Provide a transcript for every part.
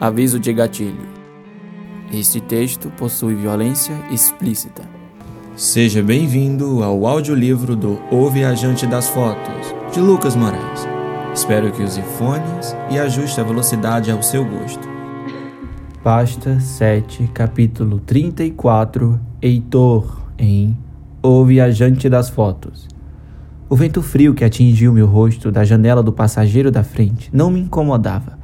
Aviso de gatilho. Este texto possui violência explícita. Seja bem-vindo ao audiolivro do O Viajante das Fotos, de Lucas Moraes. Espero que use fones e ajuste a velocidade ao seu gosto. Pasta 7, capítulo 34, Heitor, em O Viajante das Fotos. O vento frio que atingiu meu rosto da janela do passageiro da frente não me incomodava.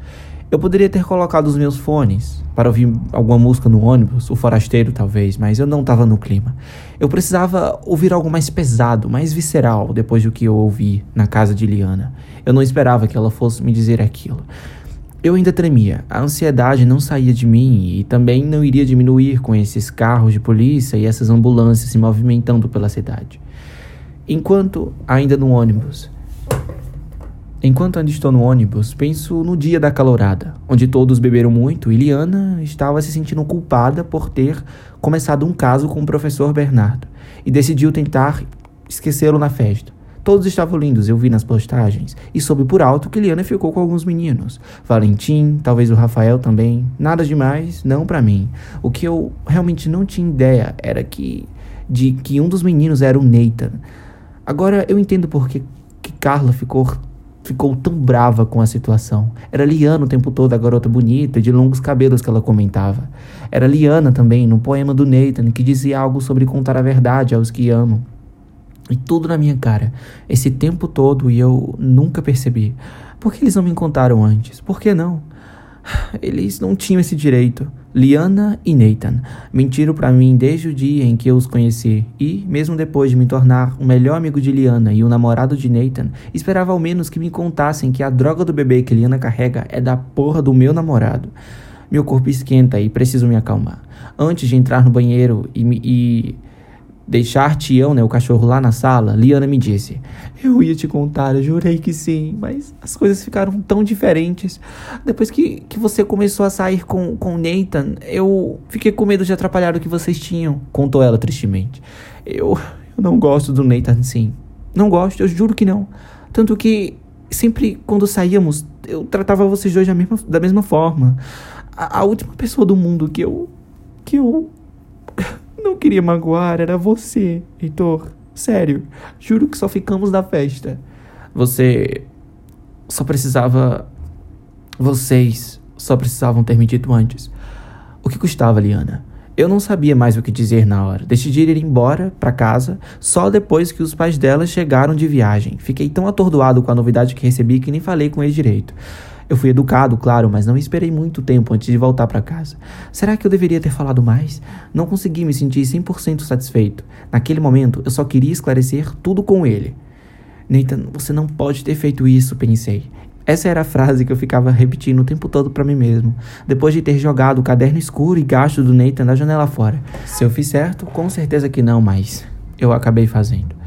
Eu poderia ter colocado os meus fones para ouvir alguma música no ônibus, o forasteiro talvez, mas eu não estava no clima. Eu precisava ouvir algo mais pesado, mais visceral depois do que eu ouvi na casa de Liana. Eu não esperava que ela fosse me dizer aquilo. Eu ainda tremia, a ansiedade não saía de mim e também não iria diminuir com esses carros de polícia e essas ambulâncias se movimentando pela cidade. Enquanto ainda no ônibus, Enquanto ainda estou no ônibus, penso no dia da calorada, onde todos beberam muito e Liana estava se sentindo culpada por ter começado um caso com o professor Bernardo e decidiu tentar esquecê-lo na festa. Todos estavam lindos, eu vi nas postagens, e soube por alto que Liana ficou com alguns meninos. Valentim, talvez o Rafael também. Nada demais, não para mim. O que eu realmente não tinha ideia era que de que um dos meninos era o Nathan. Agora eu entendo por que, que Carla ficou ficou tão brava com a situação. Era Liana o tempo todo, a garota bonita, de longos cabelos que ela comentava. Era Liana também, no poema do Nathan, que dizia algo sobre contar a verdade aos que amam. E tudo na minha cara, esse tempo todo, e eu nunca percebi. Por que eles não me contaram antes? Por que não? Eles não tinham esse direito. Liana e Nathan mentiram para mim desde o dia em que eu os conheci e, mesmo depois de me tornar o melhor amigo de Liana e o namorado de Nathan, esperava ao menos que me contassem que a droga do bebê que Liana carrega é da porra do meu namorado. Meu corpo esquenta e preciso me acalmar. Antes de entrar no banheiro e, me, e deixar Tião, né, o cachorro lá na sala, Liana me disse: Eu ia te contar, eu jurei que sim, mas as coisas ficaram tão diferentes. Depois que, que você começou a sair com, com Nathan, eu fiquei com medo de atrapalhar o que vocês tinham, contou ela tristemente. Eu, eu não gosto do Nathan, sim. Não gosto, eu juro que não. Tanto que sempre quando saíamos, eu tratava vocês dois da mesma, da mesma forma. A, a última pessoa do mundo que eu. que eu não queria magoar, era você, Heitor. Sério, juro que só ficamos na festa. Você só precisava. Vocês só precisavam ter me dito antes. O que custava, Liana? Eu não sabia mais o que dizer na hora. Decidi ir embora para casa só depois que os pais dela chegaram de viagem. Fiquei tão atordoado com a novidade que recebi que nem falei com eles direito. Eu fui educado, claro, mas não esperei muito tempo antes de voltar para casa. Será que eu deveria ter falado mais? Não consegui me sentir 100% satisfeito. Naquele momento, eu só queria esclarecer tudo com ele. Nathan, você não pode ter feito isso, pensei. Essa era a frase que eu ficava repetindo o tempo todo para mim mesmo, depois de ter jogado o caderno escuro e gasto do Nathan da janela fora. Se eu fiz certo, com certeza que não, mas eu acabei fazendo.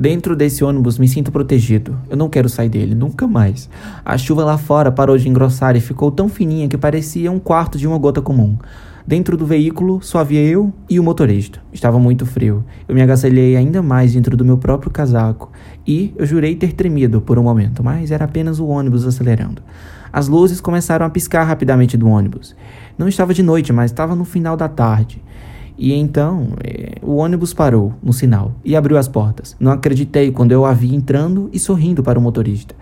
Dentro desse ônibus me sinto protegido. Eu não quero sair dele, nunca mais. A chuva lá fora parou de engrossar e ficou tão fininha que parecia um quarto de uma gota comum. Dentro do veículo só havia eu e o motorista. Estava muito frio. Eu me agasalhei ainda mais dentro do meu próprio casaco e eu jurei ter tremido por um momento, mas era apenas o ônibus acelerando. As luzes começaram a piscar rapidamente do ônibus. Não estava de noite, mas estava no final da tarde. E então é, o ônibus parou no sinal e abriu as portas. Não acreditei quando eu a vi entrando e sorrindo para o motorista,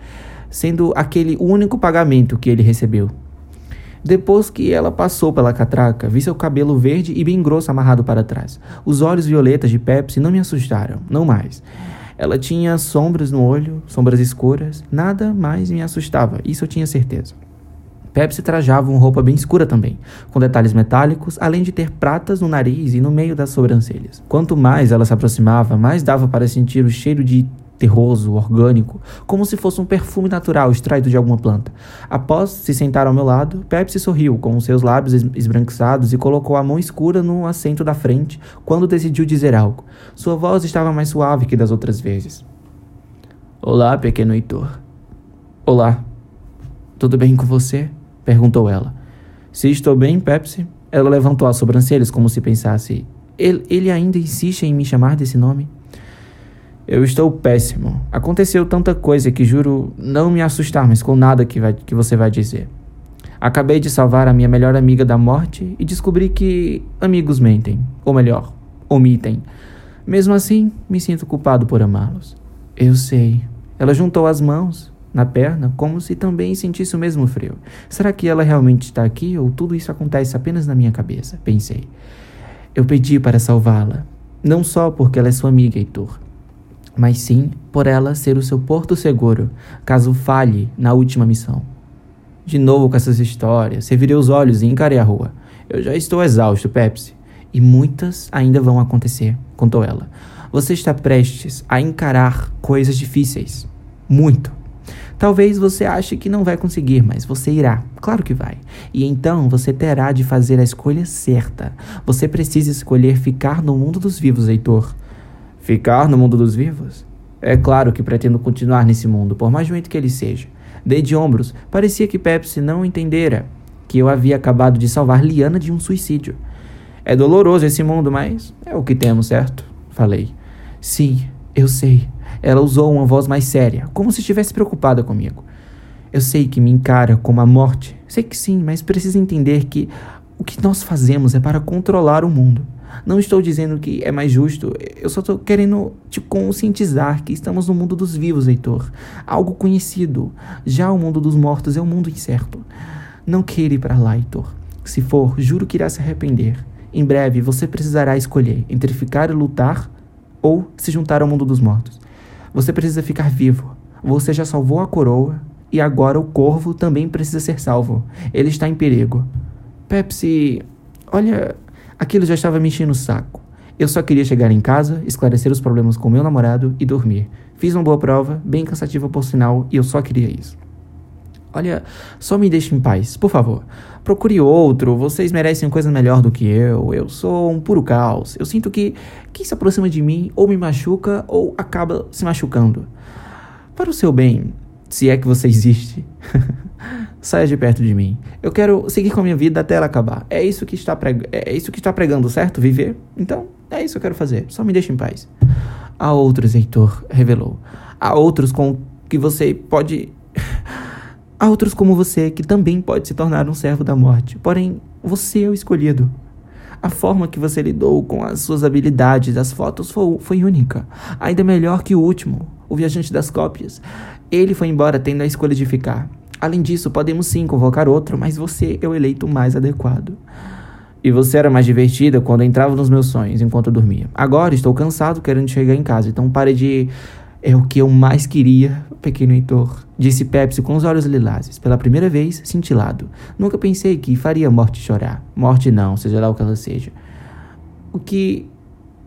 sendo aquele o único pagamento que ele recebeu. Depois que ela passou pela catraca, vi seu cabelo verde e bem grosso amarrado para trás. Os olhos violetas de Pepsi não me assustaram, não mais. Ela tinha sombras no olho, sombras escuras, nada mais me assustava, isso eu tinha certeza. Pepsi trajava uma roupa bem escura também, com detalhes metálicos, além de ter pratas no nariz e no meio das sobrancelhas. Quanto mais ela se aproximava, mais dava para sentir o cheiro de terroso, orgânico, como se fosse um perfume natural extraído de alguma planta. Após se sentar ao meu lado, Pepsi sorriu, com seus lábios esbranquiçados, e colocou a mão escura no assento da frente quando decidiu dizer algo. Sua voz estava mais suave que das outras vezes. Olá, pequeno Heitor. Olá. Tudo bem com você? Perguntou ela. Se estou bem, Pepsi? Ela levantou as sobrancelhas como se pensasse: ele, ele ainda insiste em me chamar desse nome? Eu estou péssimo. Aconteceu tanta coisa que juro não me assustar mais com nada que, vai, que você vai dizer. Acabei de salvar a minha melhor amiga da morte e descobri que amigos mentem, ou melhor, omitem. Mesmo assim, me sinto culpado por amá-los. Eu sei. Ela juntou as mãos na perna, como se também sentisse o mesmo frio. Será que ela realmente está aqui ou tudo isso acontece apenas na minha cabeça? Pensei. Eu pedi para salvá-la, não só porque ela é sua amiga, Heitor, mas sim por ela ser o seu porto seguro, caso falhe na última missão. De novo com essas histórias, revirei os olhos e encarei a rua. Eu já estou exausto, Pepsi. E muitas ainda vão acontecer, contou ela. Você está prestes a encarar coisas difíceis. Muito. Talvez você ache que não vai conseguir, mas você irá. Claro que vai. E então você terá de fazer a escolha certa. Você precisa escolher ficar no mundo dos vivos, Heitor. Ficar no mundo dos vivos? É claro que pretendo continuar nesse mundo, por mais doente que ele seja. Dei de ombros. Parecia que Pepsi não entendera que eu havia acabado de salvar Liana de um suicídio. É doloroso esse mundo, mas é o que temos, certo? Falei. Sim, eu sei. Ela usou uma voz mais séria, como se estivesse preocupada comigo. Eu sei que me encara como a morte. Sei que sim, mas precisa entender que o que nós fazemos é para controlar o mundo. Não estou dizendo que é mais justo, eu só estou querendo te conscientizar que estamos no mundo dos vivos, Heitor. Algo conhecido. Já o mundo dos mortos é um mundo incerto. Não queira ir para lá, Heitor. Se for, juro que irá se arrepender. Em breve você precisará escolher entre ficar e lutar ou se juntar ao mundo dos mortos. Você precisa ficar vivo. Você já salvou a coroa e agora o corvo também precisa ser salvo. Ele está em perigo. Pepsi, olha, Aquilo já estava me enchendo o saco. Eu só queria chegar em casa, esclarecer os problemas com meu namorado e dormir. Fiz uma boa prova, bem cansativa por sinal, e eu só queria isso. Olha, só me deixe em paz, por favor. Procure outro, vocês merecem coisa melhor do que eu. Eu sou um puro caos. Eu sinto que quem se aproxima de mim ou me machuca ou acaba se machucando. Para o seu bem, se é que você existe. Saia de perto de mim. Eu quero seguir com a minha vida até ela acabar. É isso que está preg... é isso que está pregando, certo? Viver? Então, é isso que eu quero fazer. Só me deixe em paz. Há outros, Heitor, revelou. Há outros com que você pode Há outros como você que também pode se tornar um servo da morte. Porém, você é o escolhido. A forma que você lidou com as suas habilidades, as fotos, foi, foi única. Ainda melhor que o último, o viajante das cópias. Ele foi embora tendo a escolha de ficar. Além disso, podemos sim convocar outro, mas você é o eleito mais adequado. E você era mais divertida quando entrava nos meus sonhos enquanto dormia. Agora estou cansado querendo chegar em casa, então pare de. É o que eu mais queria, pequeno Heitor, disse Pepsi com os olhos lilazes, pela primeira vez cintilado. Nunca pensei que faria morte chorar. Morte não, seja lá o que ela seja. O que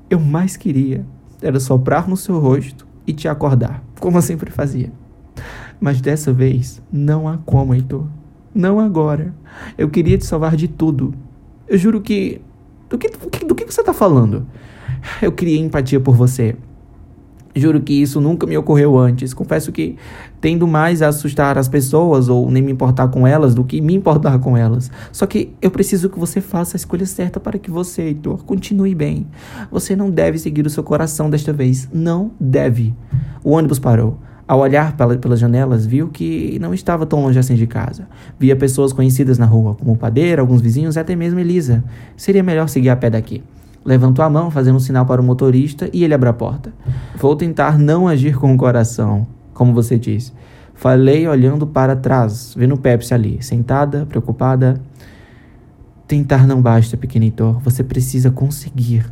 eu mais queria era soprar no seu rosto e te acordar, como eu sempre fazia. Mas dessa vez, não há como, Heitor. Não agora. Eu queria te salvar de tudo. Eu juro que. Do que, do que, você está falando? Eu criei empatia por você. Juro que isso nunca me ocorreu antes. Confesso que tendo mais a assustar as pessoas ou nem me importar com elas do que me importar com elas. Só que eu preciso que você faça a escolha certa para que você, Heitor, continue bem. Você não deve seguir o seu coração desta vez. Não deve. O ônibus parou. Ao olhar pelas janelas, viu que não estava tão longe assim de casa. Via pessoas conhecidas na rua, como o padeiro, alguns vizinhos e até mesmo Elisa. Seria melhor seguir a pé daqui. Levantou a mão, fazendo um sinal para o motorista, e ele abriu a porta. Vou tentar não agir com o coração, como você disse. Falei olhando para trás, vendo Pepsi ali, sentada, preocupada. Tentar não basta, pequenitor. Você precisa conseguir.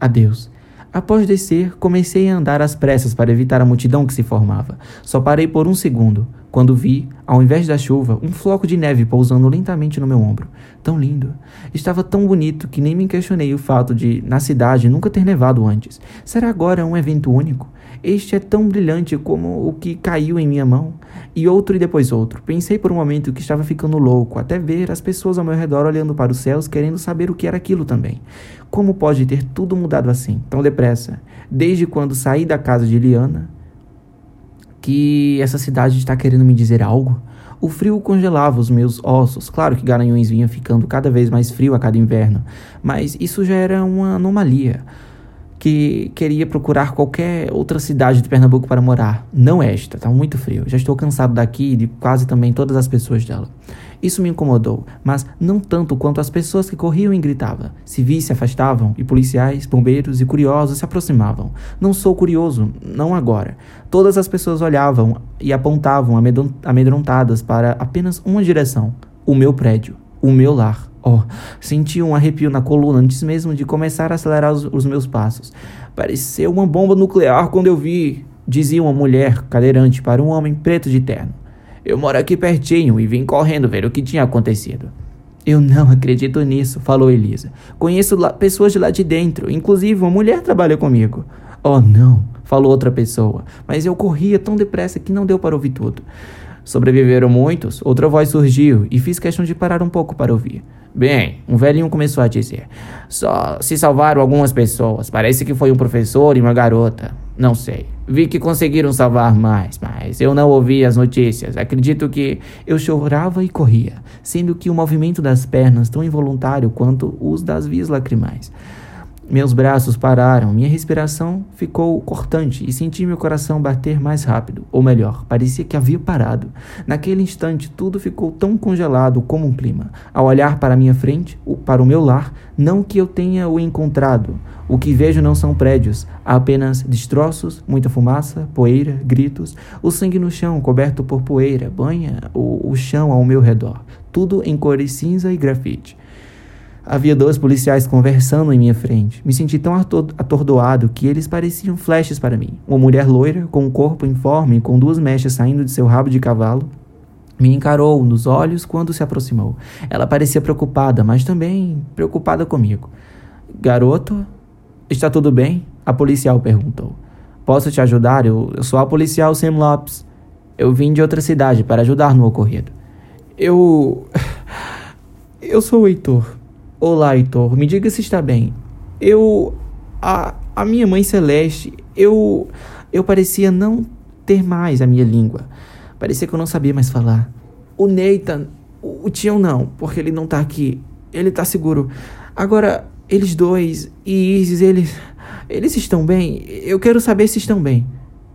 Adeus. Após descer, comecei a andar às pressas para evitar a multidão que se formava. Só parei por um segundo, quando vi, ao invés da chuva, um floco de neve pousando lentamente no meu ombro. Tão lindo. Estava tão bonito que nem me questionei o fato de, na cidade, nunca ter nevado antes. Será agora um evento único? Este é tão brilhante como o que caiu em minha mão. E outro e depois outro. Pensei por um momento que estava ficando louco, até ver as pessoas ao meu redor olhando para os céus, querendo saber o que era aquilo também. Como pode ter tudo mudado assim, tão depressa? Desde quando saí da casa de Liana, que essa cidade está querendo me dizer algo? O frio congelava os meus ossos. Claro que Garanhuns vinha ficando cada vez mais frio a cada inverno, mas isso já era uma anomalia. Que queria procurar qualquer outra cidade de Pernambuco para morar. Não esta, tá muito frio. Já estou cansado daqui e de quase também todas as pessoas dela. Isso me incomodou, mas não tanto quanto as pessoas que corriam e gritavam. Civis se afastavam e policiais, bombeiros e curiosos se aproximavam. Não sou curioso, não agora. Todas as pessoas olhavam e apontavam amedrontadas para apenas uma direção: o meu prédio, o meu lar. Oh, senti um arrepio na coluna antes mesmo de começar a acelerar os, os meus passos. Pareceu uma bomba nuclear quando eu vi, dizia uma mulher cadeirante para um homem preto de terno. Eu moro aqui pertinho e vim correndo ver o que tinha acontecido. Eu não acredito nisso, falou Elisa. Conheço pessoas de lá de dentro, inclusive uma mulher trabalha comigo. Oh, não, falou outra pessoa, mas eu corria tão depressa que não deu para ouvir tudo. Sobreviveram muitos, outra voz surgiu e fiz questão de parar um pouco para ouvir. Bem, um velhinho começou a dizer: Só se salvaram algumas pessoas. Parece que foi um professor e uma garota. Não sei. Vi que conseguiram salvar mais, mas eu não ouvi as notícias. Acredito que eu chorava e corria, sendo que o movimento das pernas tão involuntário quanto os das vias lacrimais. Meus braços pararam, minha respiração ficou cortante e senti meu coração bater mais rápido. Ou melhor, parecia que havia parado. Naquele instante, tudo ficou tão congelado como um clima. Ao olhar para minha frente, para o meu lar, não que eu tenha o encontrado. O que vejo não são prédios, há apenas destroços, muita fumaça, poeira, gritos, o sangue no chão coberto por poeira banha o, o chão ao meu redor, tudo em cores cinza e grafite. Havia dois policiais conversando em minha frente. Me senti tão atordoado que eles pareciam flashes para mim. Uma mulher loira, com um corpo informe e com duas mechas saindo de seu rabo de cavalo, me encarou nos olhos quando se aproximou. Ela parecia preocupada, mas também preocupada comigo. Garoto, está tudo bem? A policial perguntou. Posso te ajudar? Eu, eu sou a policial Sam Lopes. Eu vim de outra cidade para ajudar no ocorrido. Eu. Eu sou o Heitor. Olá, Heitor. Me diga se está bem. Eu. A, a minha mãe Celeste. Eu. Eu parecia não ter mais a minha língua. Parecia que eu não sabia mais falar. O Nathan. O, o Tião não, porque ele não tá aqui. Ele tá seguro. Agora, eles dois e Isis, eles. Eles estão bem? Eu quero saber se estão bem.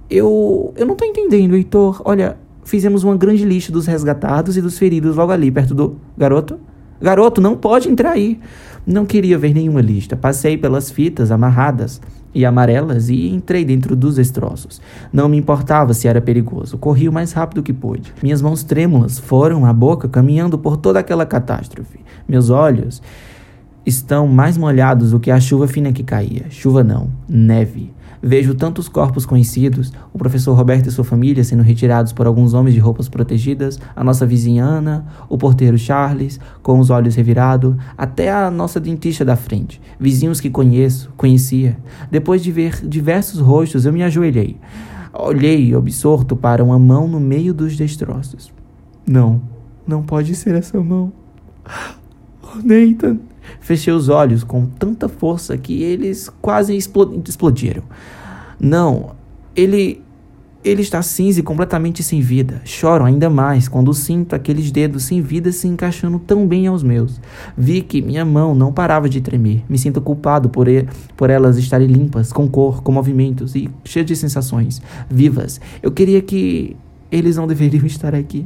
Eu. Eu não tô entendendo, Heitor. Olha, fizemos uma grande lista dos resgatados e dos feridos logo ali, perto do. Garoto? Garoto, não pode entrar aí. Não queria ver nenhuma lista. Passei pelas fitas amarradas e amarelas e entrei dentro dos destroços. Não me importava se era perigoso. Corri o mais rápido que pude. Minhas mãos trêmulas foram à boca caminhando por toda aquela catástrofe. Meus olhos estão mais molhados do que a chuva fina que caía. Chuva não, neve. Vejo tantos corpos conhecidos, o professor Roberto e sua família sendo retirados por alguns homens de roupas protegidas, a nossa vizinha Ana, o porteiro Charles, com os olhos revirados, até a nossa dentista da frente, vizinhos que conheço, conhecia. Depois de ver diversos rostos, eu me ajoelhei. Olhei absorto para uma mão no meio dos destroços. Não, não pode ser essa mão. Oh, Nathan, Fechei os olhos com tanta força que eles quase explodiram. Não, ele ele está cinza e completamente sem vida. Choro ainda mais quando sinto aqueles dedos sem vida se encaixando tão bem aos meus. Vi que minha mão não parava de tremer. Me sinto culpado por, e, por elas estarem limpas, com cor, com movimentos e cheias de sensações, vivas. Eu queria que eles não deveriam estar aqui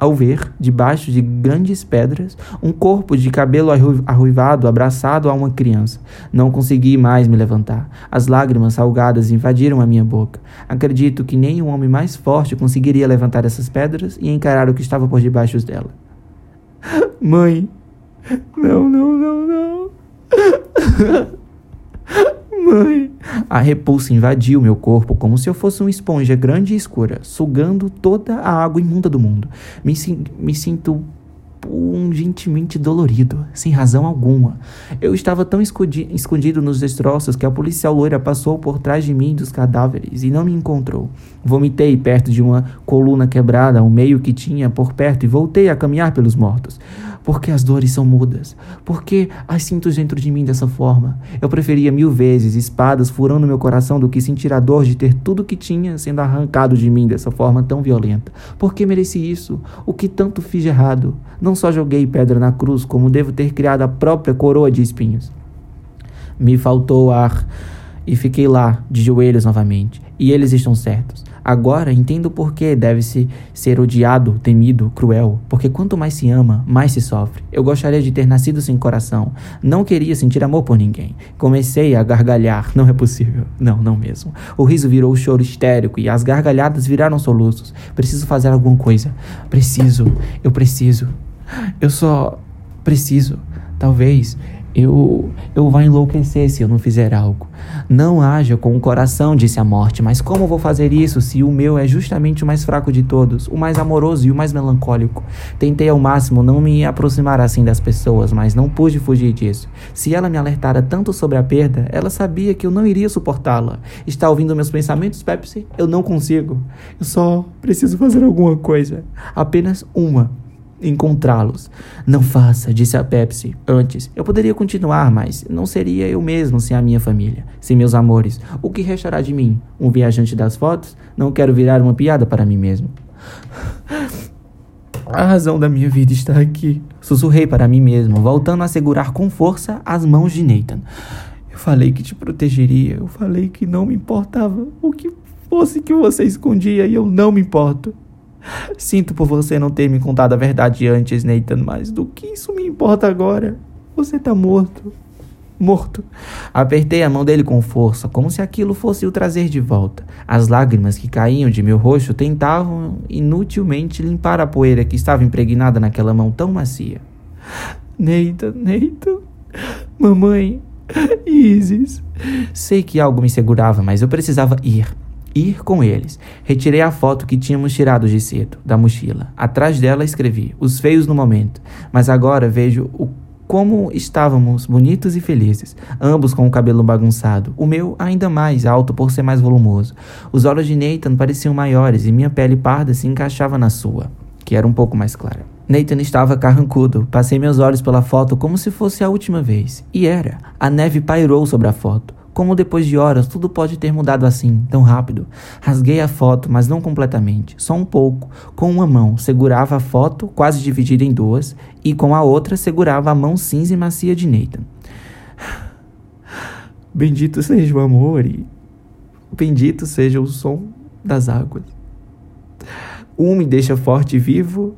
ao ver, debaixo de grandes pedras, um corpo de cabelo arruivado abraçado a uma criança. Não consegui mais me levantar. As lágrimas salgadas invadiram a minha boca. Acredito que nem um homem mais forte conseguiria levantar essas pedras e encarar o que estava por debaixo dela. Mãe! Não, não, não, não! Mãe! A repulsa invadiu meu corpo como se eu fosse uma esponja grande e escura, sugando toda a água imunda do mundo. Me, me sinto pungentemente dolorido, sem razão alguma. Eu estava tão escondido nos destroços que a policial loira passou por trás de mim dos cadáveres e não me encontrou. Vomitei perto de uma coluna quebrada, o meio que tinha por perto, e voltei a caminhar pelos mortos. Porque as dores são mudas? Porque as sinto dentro de mim dessa forma? Eu preferia mil vezes espadas furando meu coração do que sentir a dor de ter tudo que tinha sendo arrancado de mim dessa forma tão violenta. Por que mereci isso? O que tanto fiz de errado? Não só joguei pedra na cruz, como devo ter criado a própria coroa de espinhos. Me faltou ar e fiquei lá, de joelhos novamente. E eles estão certos. Agora entendo por que deve-se ser odiado, temido, cruel. Porque quanto mais se ama, mais se sofre. Eu gostaria de ter nascido sem coração. Não queria sentir amor por ninguém. Comecei a gargalhar. Não é possível. Não, não mesmo. O riso virou choro histérico e as gargalhadas viraram soluços. Preciso fazer alguma coisa. Preciso. Eu preciso. Eu só preciso. Talvez eu, eu vá enlouquecer se eu não fizer algo. Não haja com o coração, disse a morte, mas como vou fazer isso se o meu é justamente o mais fraco de todos, o mais amoroso e o mais melancólico? Tentei ao máximo não me aproximar assim das pessoas, mas não pude fugir disso. Se ela me alertara tanto sobre a perda, ela sabia que eu não iria suportá-la. Está ouvindo meus pensamentos, Pepsi? Eu não consigo. Eu só preciso fazer alguma coisa. Apenas uma encontrá-los. Não faça, disse a Pepsi. Antes, eu poderia continuar, mas não seria eu mesmo sem a minha família, sem meus amores. O que restará de mim? Um viajante das fotos? Não quero virar uma piada para mim mesmo. A razão da minha vida está aqui. Sussurrei para mim mesmo, voltando a segurar com força as mãos de Nathan. Eu falei que te protegeria, eu falei que não me importava o que fosse que você escondia e eu não me importo. Sinto por você não ter me contado a verdade antes, Nathan, mas do que isso me importa agora? Você tá morto. Morto. Apertei a mão dele com força, como se aquilo fosse o trazer de volta. As lágrimas que caíam de meu rosto tentavam inutilmente limpar a poeira que estava impregnada naquela mão tão macia. Nathan, Nathan. Mamãe. Isis. Sei que algo me segurava, mas eu precisava ir ir com eles. Retirei a foto que tínhamos tirado de cedo, da mochila. Atrás dela escrevi, os feios no momento. Mas agora vejo o como estávamos bonitos e felizes, ambos com o cabelo bagunçado, o meu ainda mais alto por ser mais volumoso. Os olhos de Nathan pareciam maiores e minha pele parda se encaixava na sua, que era um pouco mais clara. Nathan estava carrancudo. Passei meus olhos pela foto como se fosse a última vez. E era. A neve pairou sobre a foto. Como depois de horas tudo pode ter mudado assim, tão rápido. Rasguei a foto, mas não completamente, só um pouco. Com uma mão segurava a foto, quase dividida em duas, e com a outra segurava a mão cinza e macia de Nathan. Bendito seja o amor e bendito seja o som das águas. Um me deixa forte e vivo,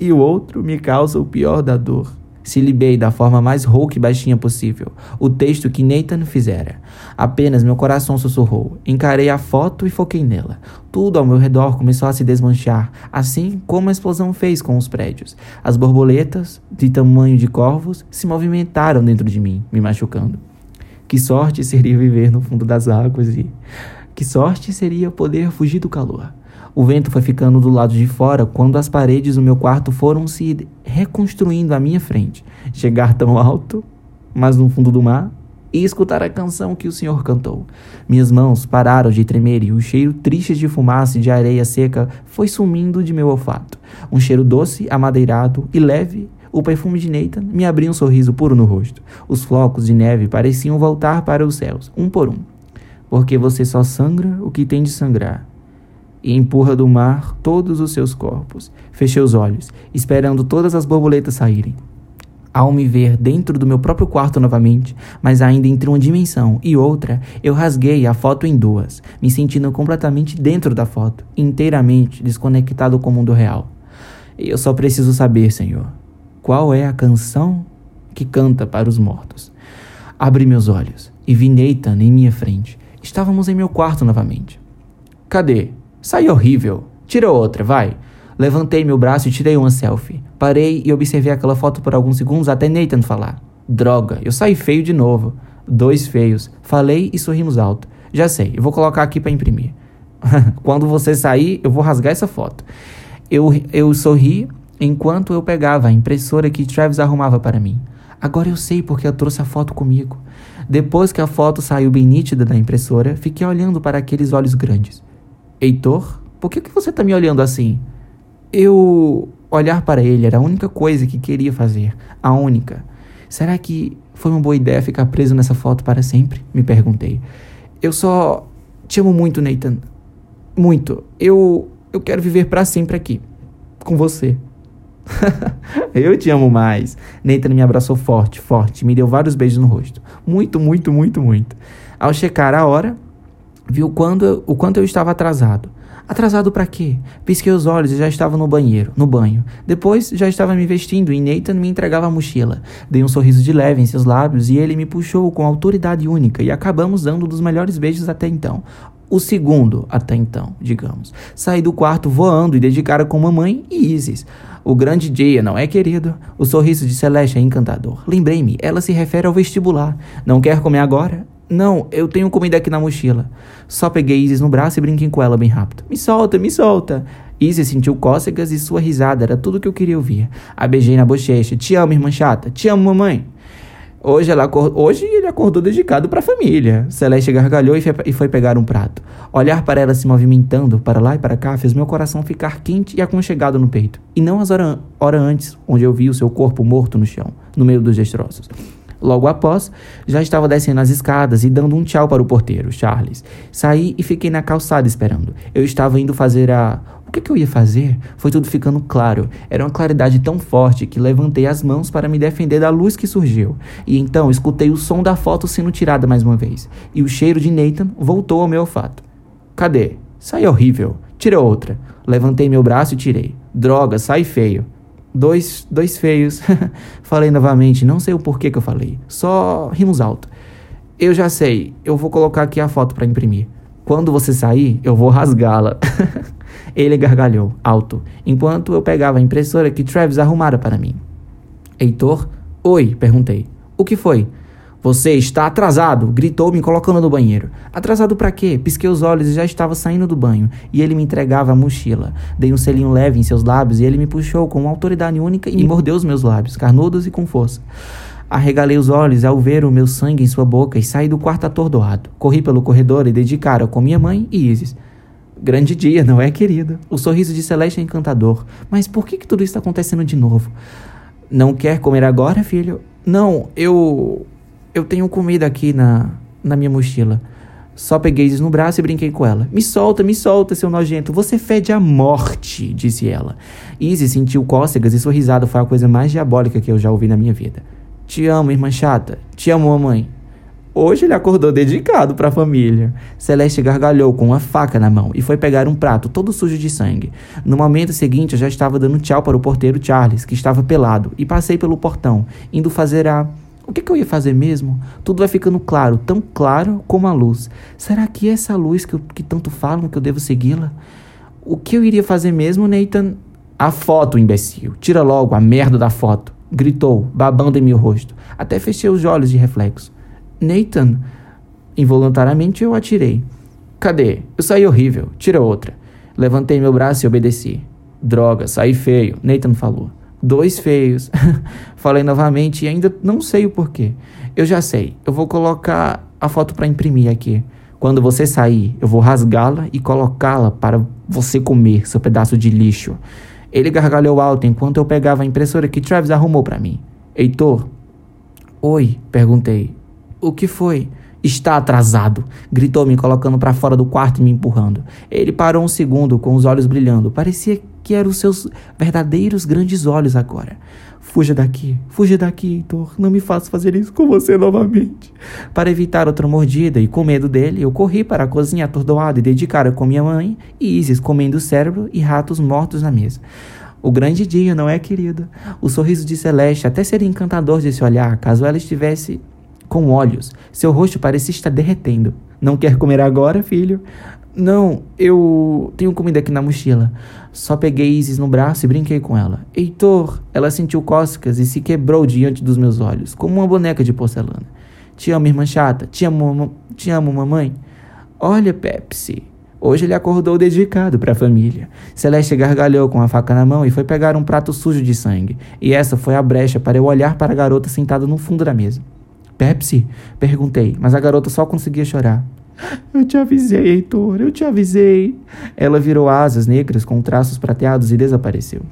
e o outro me causa o pior da dor. Silibei da forma mais rouca e baixinha possível o texto que Nathan fizera. Apenas meu coração sussurrou. Encarei a foto e foquei nela. Tudo ao meu redor começou a se desmanchar, assim como a explosão fez com os prédios. As borboletas, de tamanho de corvos, se movimentaram dentro de mim, me machucando. Que sorte seria viver no fundo das águas e. Que sorte seria poder fugir do calor. O vento foi ficando do lado de fora quando as paredes do meu quarto foram se reconstruindo à minha frente. Chegar tão alto, mas no fundo do mar, e escutar a canção que o Senhor cantou. Minhas mãos pararam de tremer e o cheiro triste de fumaça e de areia seca foi sumindo de meu olfato. Um cheiro doce, amadeirado e leve o perfume de Nathan me abria um sorriso puro no rosto. Os flocos de neve pareciam voltar para os céus, um por um. Porque você só sangra o que tem de sangrar e empurra do mar todos os seus corpos. Fechei os olhos, esperando todas as borboletas saírem. Ao me ver dentro do meu próprio quarto novamente, mas ainda entre uma dimensão e outra, eu rasguei a foto em duas, me sentindo completamente dentro da foto, inteiramente desconectado com o mundo real. Eu só preciso saber, Senhor, qual é a canção que canta para os mortos. Abri meus olhos e vi Nathan em minha frente. Estávamos em meu quarto novamente. Cadê? Sai horrível. Tira outra, vai. Levantei meu braço e tirei uma selfie. Parei e observei aquela foto por alguns segundos até Nathan falar. Droga, eu saí feio de novo. Dois feios. Falei e sorrimos alto. Já sei, eu vou colocar aqui para imprimir. Quando você sair, eu vou rasgar essa foto. Eu, eu sorri enquanto eu pegava a impressora que Travis arrumava para mim. Agora eu sei porque eu trouxe a foto comigo. Depois que a foto saiu bem nítida da impressora, fiquei olhando para aqueles olhos grandes. Heitor, por que, que você está me olhando assim? Eu. Olhar para ele era a única coisa que queria fazer. A única. Será que foi uma boa ideia ficar preso nessa foto para sempre? Me perguntei. Eu só te amo muito, Nathan. Muito. Eu. Eu quero viver para sempre aqui. Com você. eu te amo mais. Nathan me abraçou forte, forte, me deu vários beijos no rosto. Muito, muito, muito, muito. Ao checar a hora, viu quando, o quanto eu estava atrasado. Atrasado para quê? Pisquei os olhos e já estava no banheiro, no banho. Depois já estava me vestindo e Nathan me entregava a mochila. Dei um sorriso de leve em seus lábios e ele me puxou com autoridade única e acabamos dando um dos melhores beijos até então. O segundo até então, digamos. Saí do quarto voando e dedicara com mamãe e Isis. O grande dia, não é, querido? O sorriso de Celeste é encantador. Lembrei-me, ela se refere ao vestibular. Não quer comer agora? Não, eu tenho comida aqui na mochila. Só peguei Isis no braço e brinquei com ela bem rápido. Me solta, me solta. Isis sentiu cócegas e sua risada era tudo que eu queria ouvir. A beijei na bochecha. Te amo, irmã chata. Te amo, mamãe. Hoje, ela Hoje ele acordou dedicado para a família. Celeste gargalhou e, e foi pegar um prato. Olhar para ela se movimentando para lá e para cá fez meu coração ficar quente e aconchegado no peito. E não as horas hora antes, onde eu vi o seu corpo morto no chão, no meio dos destroços. Logo após, já estava descendo as escadas e dando um tchau para o porteiro, Charles. Saí e fiquei na calçada esperando. Eu estava indo fazer a. O que, que eu ia fazer? Foi tudo ficando claro. Era uma claridade tão forte que levantei as mãos para me defender da luz que surgiu. E então escutei o som da foto sendo tirada mais uma vez. E o cheiro de Nathan voltou ao meu olfato. Cadê? Sai horrível. Tira outra. Levantei meu braço e tirei. Droga, sai feio. Dois, dois feios. falei novamente, não sei o porquê que eu falei. Só rimos alto. Eu já sei, eu vou colocar aqui a foto para imprimir. Quando você sair, eu vou rasgá-la. Ele gargalhou, alto, enquanto eu pegava a impressora que Travis arrumara para mim. Heitor? Oi, perguntei. O que foi? Você está atrasado! gritou, me colocando no banheiro. Atrasado para quê? Pisquei os olhos e já estava saindo do banho, e ele me entregava a mochila. Dei um selinho leve em seus lábios e ele me puxou com uma autoridade única e mordeu os meus lábios, carnudos e com força. Arregalei os olhos ao ver o meu sangue em sua boca e saí do quarto atordoado. Corri pelo corredor e dei de cara com minha mãe e Isis. Grande dia, não é, querida? O sorriso de Celeste é encantador. Mas por que, que tudo isso está acontecendo de novo? Não quer comer agora, filho? Não, eu. Eu tenho comida aqui na, na minha mochila. Só peguei Isis no braço e brinquei com ela. Me solta, me solta, seu nojento. Você fede a morte, disse ela. Isis sentiu cócegas e sua risada foi a coisa mais diabólica que eu já ouvi na minha vida. Te amo, irmã chata. Te amo, mamãe. Hoje ele acordou dedicado para a família. Celeste gargalhou com uma faca na mão e foi pegar um prato todo sujo de sangue. No momento seguinte, eu já estava dando tchau para o porteiro Charles, que estava pelado, e passei pelo portão, indo fazer a o que, que, eu ia fazer mesmo? Tudo vai ficando claro, tão claro como a luz. Será que essa luz que, eu, que tanto falam que eu devo segui-la? O que eu iria fazer mesmo, Nathan? A foto, imbecil. Tira logo a merda da foto. Gritou, babando em meu rosto. Até fechei os olhos de reflexo. Nathan. Involuntariamente eu atirei. Cadê? Eu saí horrível. Tira outra. Levantei meu braço e obedeci. Droga, saí feio, Nathan falou. Dois feios. Falei novamente e ainda não sei o porquê. Eu já sei. Eu vou colocar a foto para imprimir aqui. Quando você sair, eu vou rasgá-la e colocá-la para você comer, seu pedaço de lixo. Ele gargalhou alto enquanto eu pegava a impressora que Travis arrumou para mim. Heitor? Oi, perguntei. O que foi? Está atrasado, gritou me colocando para fora do quarto e me empurrando. Ele parou um segundo com os olhos brilhando. Parecia que eram os seus verdadeiros grandes olhos agora. Fuja daqui, fuja daqui, Heitor. Não me faça fazer isso com você novamente. Para evitar outra mordida e com medo dele, eu corri para a cozinha atordoado e dei com minha mãe e Isis comendo cérebro e ratos mortos na mesa. O grande dia, não é, querida? O sorriso de Celeste até seria encantador de olhar caso ela estivesse com olhos. Seu rosto parecia estar derretendo. Não quer comer agora, filho? Não, eu tenho comida aqui na mochila. Só peguei Isis no braço e brinquei com ela. Heitor, ela sentiu cócegas e se quebrou diante dos meus olhos, como uma boneca de porcelana. Te amo, irmã chata. Te amo, te amo, mamãe. Olha, Pepsi. Hoje ele acordou dedicado para a família. Celeste gargalhou com a faca na mão e foi pegar um prato sujo de sangue. E essa foi a brecha para eu olhar para a garota sentada no fundo da mesa. Pepsi? Perguntei, mas a garota só conseguia chorar. Eu te avisei, Heitor, eu te avisei. Ela virou asas negras com traços prateados e desapareceu.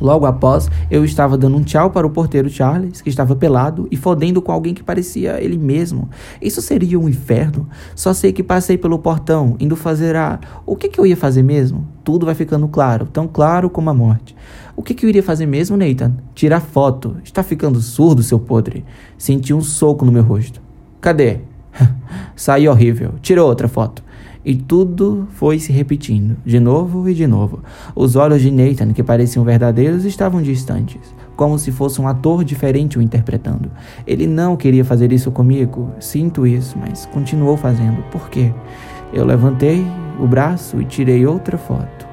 Logo após, eu estava dando um tchau para o porteiro Charles, que estava pelado e fodendo com alguém que parecia ele mesmo. Isso seria um inferno? Só sei que passei pelo portão, indo fazer a. O que, que eu ia fazer mesmo? Tudo vai ficando claro, tão claro como a morte. O que, que eu iria fazer mesmo, Nathan? Tirar foto. Está ficando surdo, seu podre. Senti um soco no meu rosto. Cadê? Saiu horrível. Tirou outra foto. E tudo foi se repetindo, de novo e de novo. Os olhos de Nathan, que pareciam verdadeiros, estavam distantes, como se fosse um ator diferente o interpretando. Ele não queria fazer isso comigo, sinto isso, mas continuou fazendo. Por quê? Eu levantei o braço e tirei outra foto.